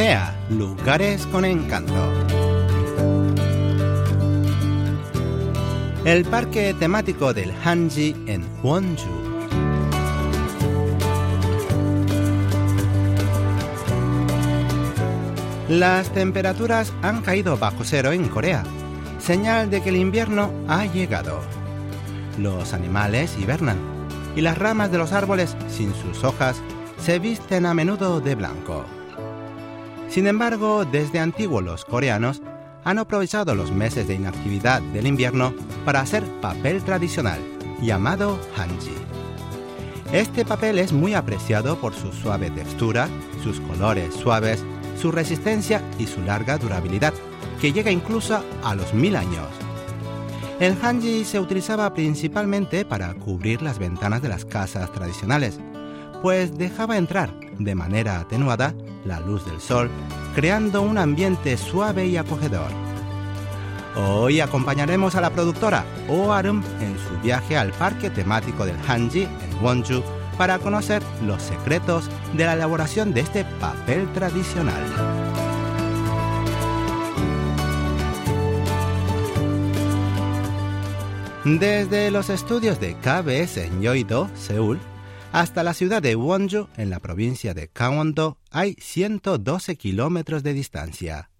Corea, lugares con encanto. El parque temático del Hanji en Wonju. Las temperaturas han caído bajo cero en Corea, señal de que el invierno ha llegado. Los animales hibernan y las ramas de los árboles sin sus hojas se visten a menudo de blanco. Sin embargo, desde antiguo los coreanos han aprovechado los meses de inactividad del invierno para hacer papel tradicional, llamado hanji. Este papel es muy apreciado por su suave textura, sus colores suaves, su resistencia y su larga durabilidad, que llega incluso a los mil años. El hanji se utilizaba principalmente para cubrir las ventanas de las casas tradicionales, pues dejaba entrar de manera atenuada la luz del sol, creando un ambiente suave y acogedor. Hoy acompañaremos a la productora Oh Arum en su viaje al parque temático del Hanji en Wonju para conocer los secretos de la elaboración de este papel tradicional. Desde los estudios de KBS en Yoido, Seúl, hasta la ciudad de Wonju, en la provincia de Gangwon-do, hay 112 kilómetros de distancia.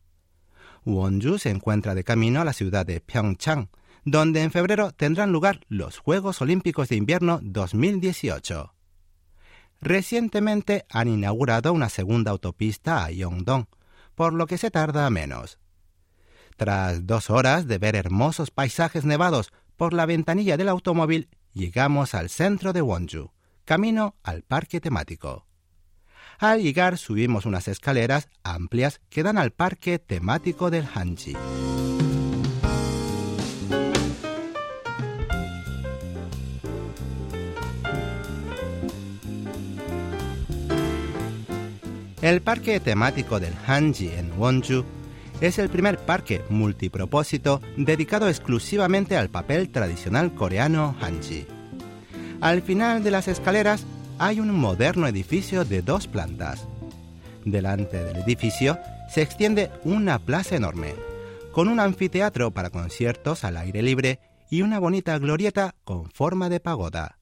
Wonju se encuentra de camino a la ciudad de Pyeongchang, donde en febrero tendrán lugar los Juegos Olímpicos de Invierno 2018. Recientemente han inaugurado una segunda autopista a Yongdong, por lo que se tarda menos. Tras dos horas de ver hermosos paisajes nevados por la ventanilla del automóvil, llegamos al centro de Wonju camino al parque temático. Al llegar subimos unas escaleras amplias que dan al parque temático del Hanji. El parque temático del Hanji en Wonju es el primer parque multipropósito dedicado exclusivamente al papel tradicional coreano Hanji. Al final de las escaleras hay un moderno edificio de dos plantas. Delante del edificio se extiende una plaza enorme, con un anfiteatro para conciertos al aire libre y una bonita glorieta con forma de pagoda.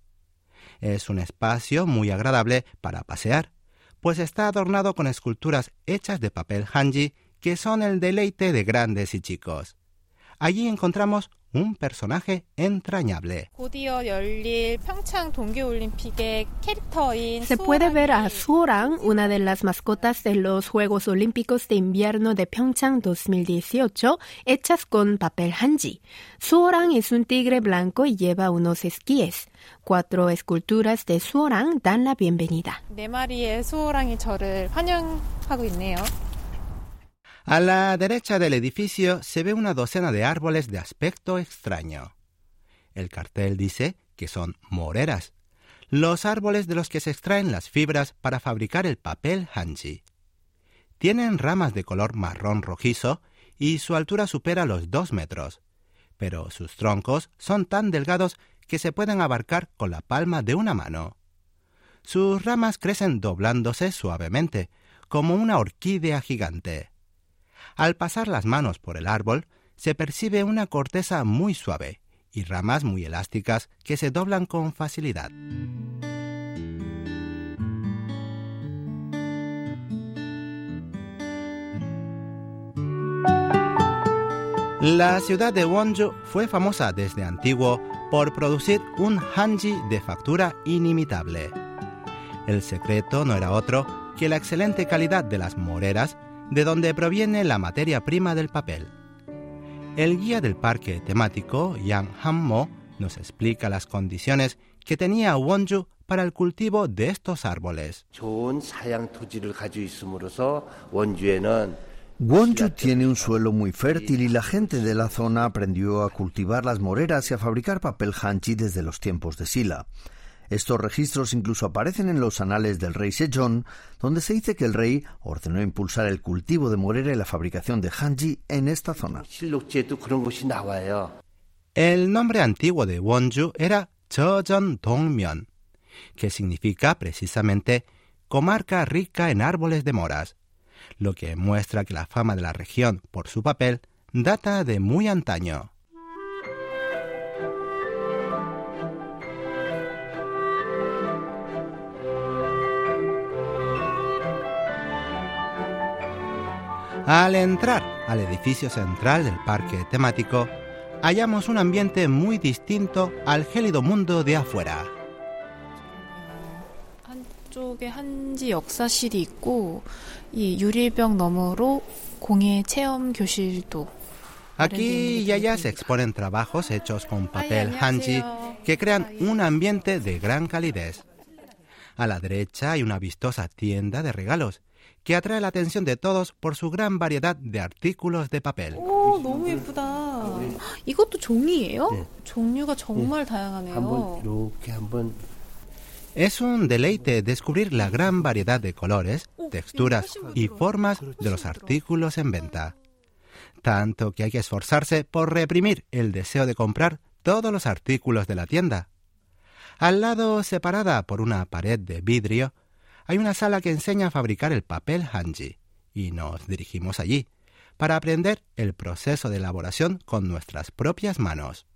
Es un espacio muy agradable para pasear, pues está adornado con esculturas hechas de papel hanji que son el deleite de grandes y chicos. Allí encontramos un personaje entrañable. Se puede ver a Suorang, una de las mascotas de los Juegos Olímpicos de Invierno de Pyeongchang 2018, hechas con papel hanji. Suorang es un tigre blanco y lleva unos esquíes. Cuatro esculturas de Suorang dan la bienvenida. A la derecha del edificio se ve una docena de árboles de aspecto extraño. El cartel dice que son moreras, los árboles de los que se extraen las fibras para fabricar el papel hanji. Tienen ramas de color marrón rojizo y su altura supera los dos metros, pero sus troncos son tan delgados que se pueden abarcar con la palma de una mano. Sus ramas crecen doblándose suavemente, como una orquídea gigante. Al pasar las manos por el árbol, se percibe una corteza muy suave y ramas muy elásticas que se doblan con facilidad. La ciudad de Wonju fue famosa desde antiguo por producir un hanji de factura inimitable. El secreto no era otro que la excelente calidad de las moreras de donde proviene la materia prima del papel. El guía del parque temático, Yang Han-mo, nos explica las condiciones que tenía Wonju para el cultivo de estos árboles. Wonju tiene un suelo muy fértil y la gente de la zona aprendió a cultivar las moreras y a fabricar papel hanchi desde los tiempos de Sila. Estos registros incluso aparecen en los anales del rey Sejong, donde se dice que el rey ordenó impulsar el cultivo de morera y la fabricación de hanji en esta zona. El nombre antiguo de Wonju era Cheojeon Dongmyeon, que significa precisamente comarca rica en árboles de moras, lo que muestra que la fama de la región por su papel data de muy antaño. Al entrar al edificio central del parque temático, hallamos un ambiente muy distinto al gélido mundo de afuera. Aquí y allá se exponen trabajos hechos con papel hanji que crean un ambiente de gran calidez. A la derecha hay una vistosa tienda de regalos que atrae la atención de todos por su gran variedad de artículos de papel. Es un deleite descubrir la gran variedad de colores, texturas y formas de los artículos en venta. Tanto que hay que esforzarse por reprimir el deseo de comprar todos los artículos de la tienda. Al lado, separada por una pared de vidrio, hay una sala que enseña a fabricar el papel hanji y nos dirigimos allí para aprender el proceso de elaboración con nuestras propias manos.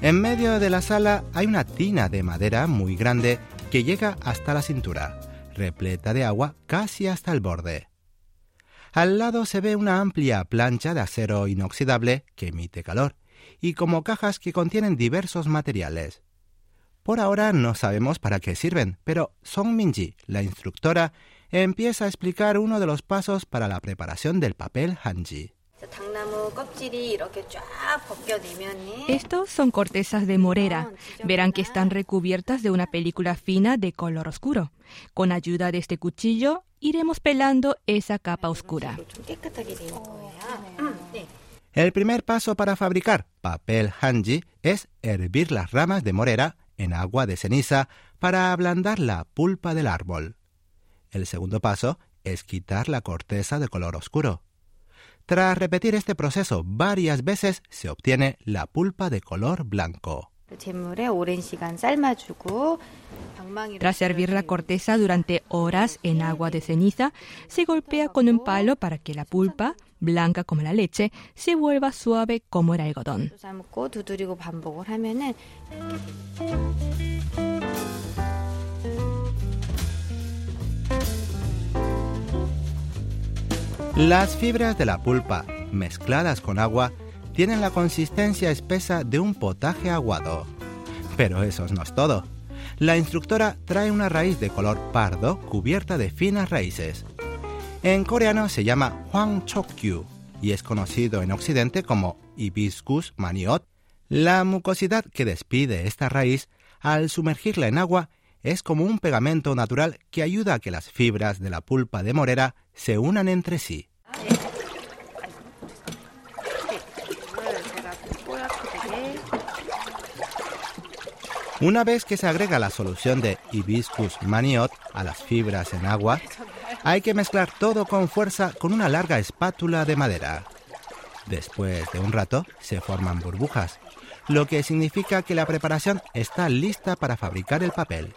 En medio de la sala hay una tina de madera muy grande que llega hasta la cintura, repleta de agua casi hasta el borde. Al lado se ve una amplia plancha de acero inoxidable que emite calor y como cajas que contienen diversos materiales. Por ahora no sabemos para qué sirven, pero Song Minji, la instructora, empieza a explicar uno de los pasos para la preparación del papel hanji. Estos son cortezas de morera. Verán que están recubiertas de una película fina de color oscuro. Con ayuda de este cuchillo iremos pelando esa capa oscura. El primer paso para fabricar papel hanji es hervir las ramas de morera en agua de ceniza para ablandar la pulpa del árbol. El segundo paso es quitar la corteza de color oscuro. Tras repetir este proceso varias veces se obtiene la pulpa de color blanco. Tras servir la corteza durante horas en agua de ceniza, se golpea con un palo para que la pulpa, blanca como la leche, se vuelva suave como el algodón. Las fibras de la pulpa, mezcladas con agua, tienen la consistencia espesa de un potaje aguado. Pero eso no es todo. La instructora trae una raíz de color pardo cubierta de finas raíces. En coreano se llama Hwang Chokyu y es conocido en Occidente como Hibiscus maniot. La mucosidad que despide esta raíz al sumergirla en agua es como un pegamento natural que ayuda a que las fibras de la pulpa de morera se unan entre sí. Una vez que se agrega la solución de hibiscus maniot a las fibras en agua, hay que mezclar todo con fuerza con una larga espátula de madera. Después de un rato se forman burbujas, lo que significa que la preparación está lista para fabricar el papel.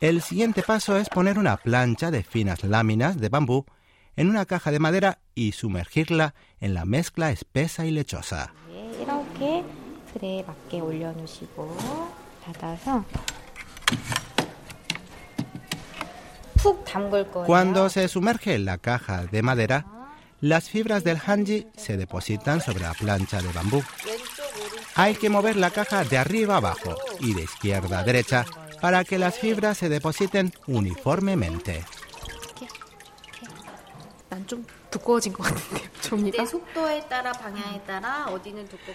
El siguiente paso es poner una plancha de finas láminas de bambú en una caja de madera y sumergirla en la mezcla espesa y lechosa. Cuando se sumerge la caja de madera, las fibras del hanji se depositan sobre la plancha de bambú. Hay que mover la caja de arriba a abajo y de izquierda a derecha para que las fibras se depositen uniformemente.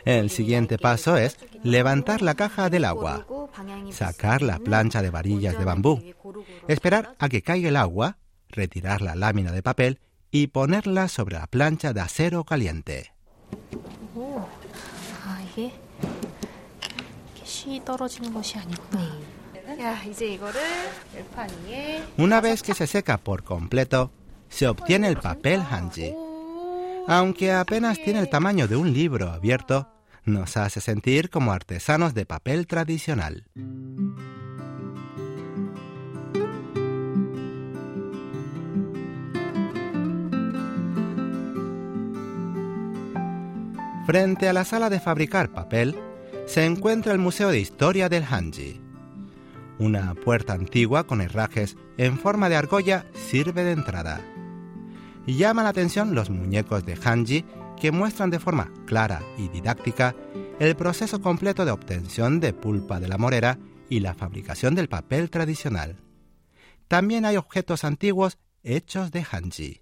El siguiente paso es levantar la caja del agua, sacar la plancha de varillas de bambú, esperar a que caiga el agua, retirar la lámina de papel y ponerla sobre la plancha de acero caliente. Una vez que se seca por completo, se obtiene el papel hanji. Aunque apenas tiene el tamaño de un libro abierto, nos hace sentir como artesanos de papel tradicional. Frente a la sala de fabricar papel se encuentra el Museo de Historia del Hanji. Una puerta antigua con herrajes en forma de argolla sirve de entrada. Llama la atención los muñecos de Hanji que muestran de forma clara y didáctica el proceso completo de obtención de pulpa de la morera y la fabricación del papel tradicional. También hay objetos antiguos hechos de Hanji.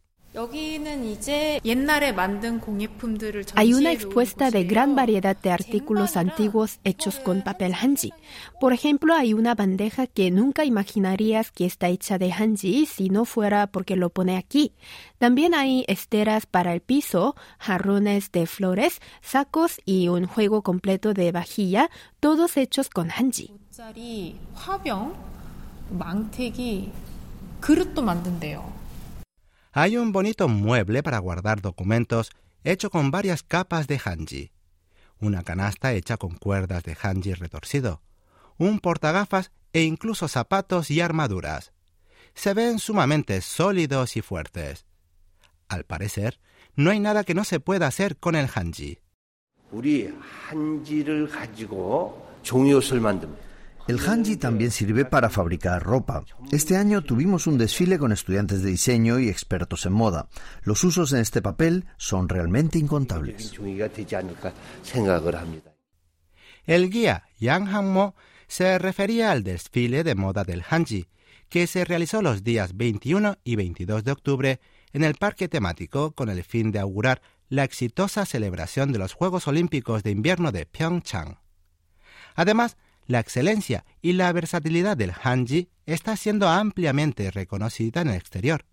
Hay una expuesta de gran variedad de artículos antiguos hechos con papel hanji. Por ejemplo, hay una bandeja que nunca imaginarías que está hecha de hanji si no fuera porque lo pone aquí. También hay esteras para el piso, jarrones de flores, sacos y un juego completo de vajilla, todos hechos con hanji. Hay un bonito mueble para guardar documentos hecho con varias capas de hanji, una canasta hecha con cuerdas de hanji retorcido, un portagafas e incluso zapatos y armaduras. Se ven sumamente sólidos y fuertes. Al parecer, no hay nada que no se pueda hacer con el hanji. El hanji también sirve para fabricar ropa. Este año tuvimos un desfile con estudiantes de diseño y expertos en moda. Los usos en este papel son realmente incontables. El guía Yang Hangmo se refería al desfile de moda del hanji, que se realizó los días 21 y 22 de octubre en el parque temático con el fin de augurar la exitosa celebración de los Juegos Olímpicos de Invierno de Pyeongchang. Además, la excelencia y la versatilidad del hanji está siendo ampliamente reconocida en el exterior.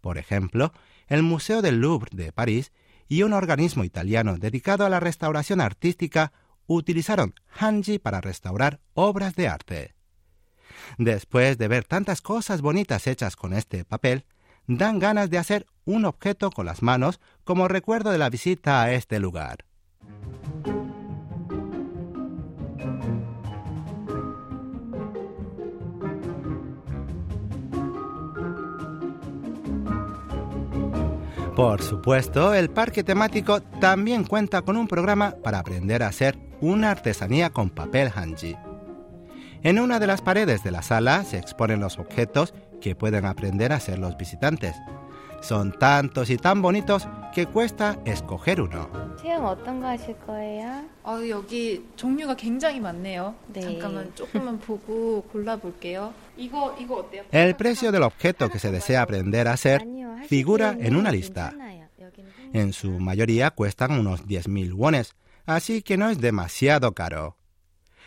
Por ejemplo, el Museo del Louvre de París y un organismo italiano dedicado a la restauración artística utilizaron hanji para restaurar obras de arte. Después de ver tantas cosas bonitas hechas con este papel, dan ganas de hacer un objeto con las manos como recuerdo de la visita a este lugar. Por supuesto, el parque temático también cuenta con un programa para aprender a hacer una artesanía con papel hanji. En una de las paredes de la sala se exponen los objetos que pueden aprender a hacer los visitantes. Son tantos y tan bonitos que cuesta escoger uno. El precio del objeto que se desea aprender a hacer figura en una lista. En su mayoría cuestan unos 10.000 wones, así que no es demasiado caro.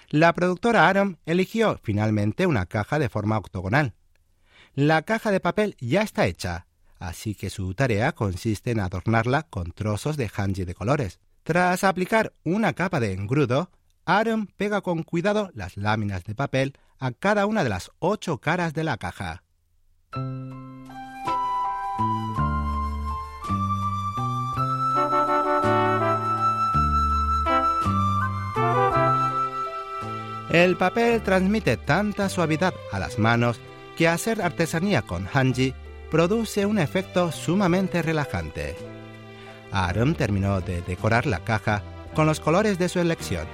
La productora Aram eligió finalmente una caja de forma octogonal. La caja de papel ya está hecha, así que su tarea consiste en adornarla con trozos de hanji de colores. Tras aplicar una capa de engrudo, Aram pega con cuidado las láminas de papel a cada una de las ocho caras de la caja. El papel transmite tanta suavidad a las manos que hacer artesanía con hanji produce un efecto sumamente relajante. Aram terminó de decorar la caja con los colores de su elección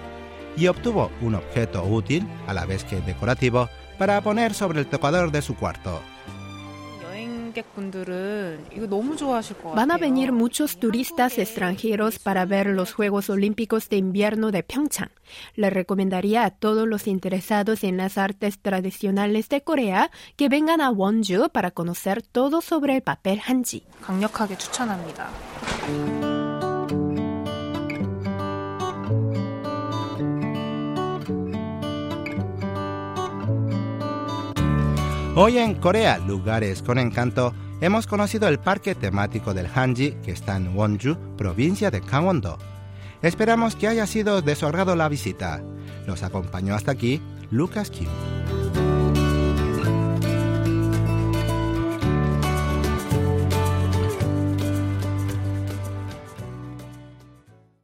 y obtuvo un objeto útil, a la vez que decorativo, para poner sobre el tocador de su cuarto. Van a venir muchos turistas extranjeros para ver los Juegos Olímpicos de Invierno de Pyeongchang. Le recomendaría a todos los interesados en las artes tradicionales de Corea que vengan a Wonju para conocer todo sobre el papel hanji. Hoy en Corea, lugares con encanto, hemos conocido el parque temático del Hanji que está en Wonju, provincia de Gangwon-do. Esperamos que haya sido de la visita. Nos acompañó hasta aquí Lucas Kim.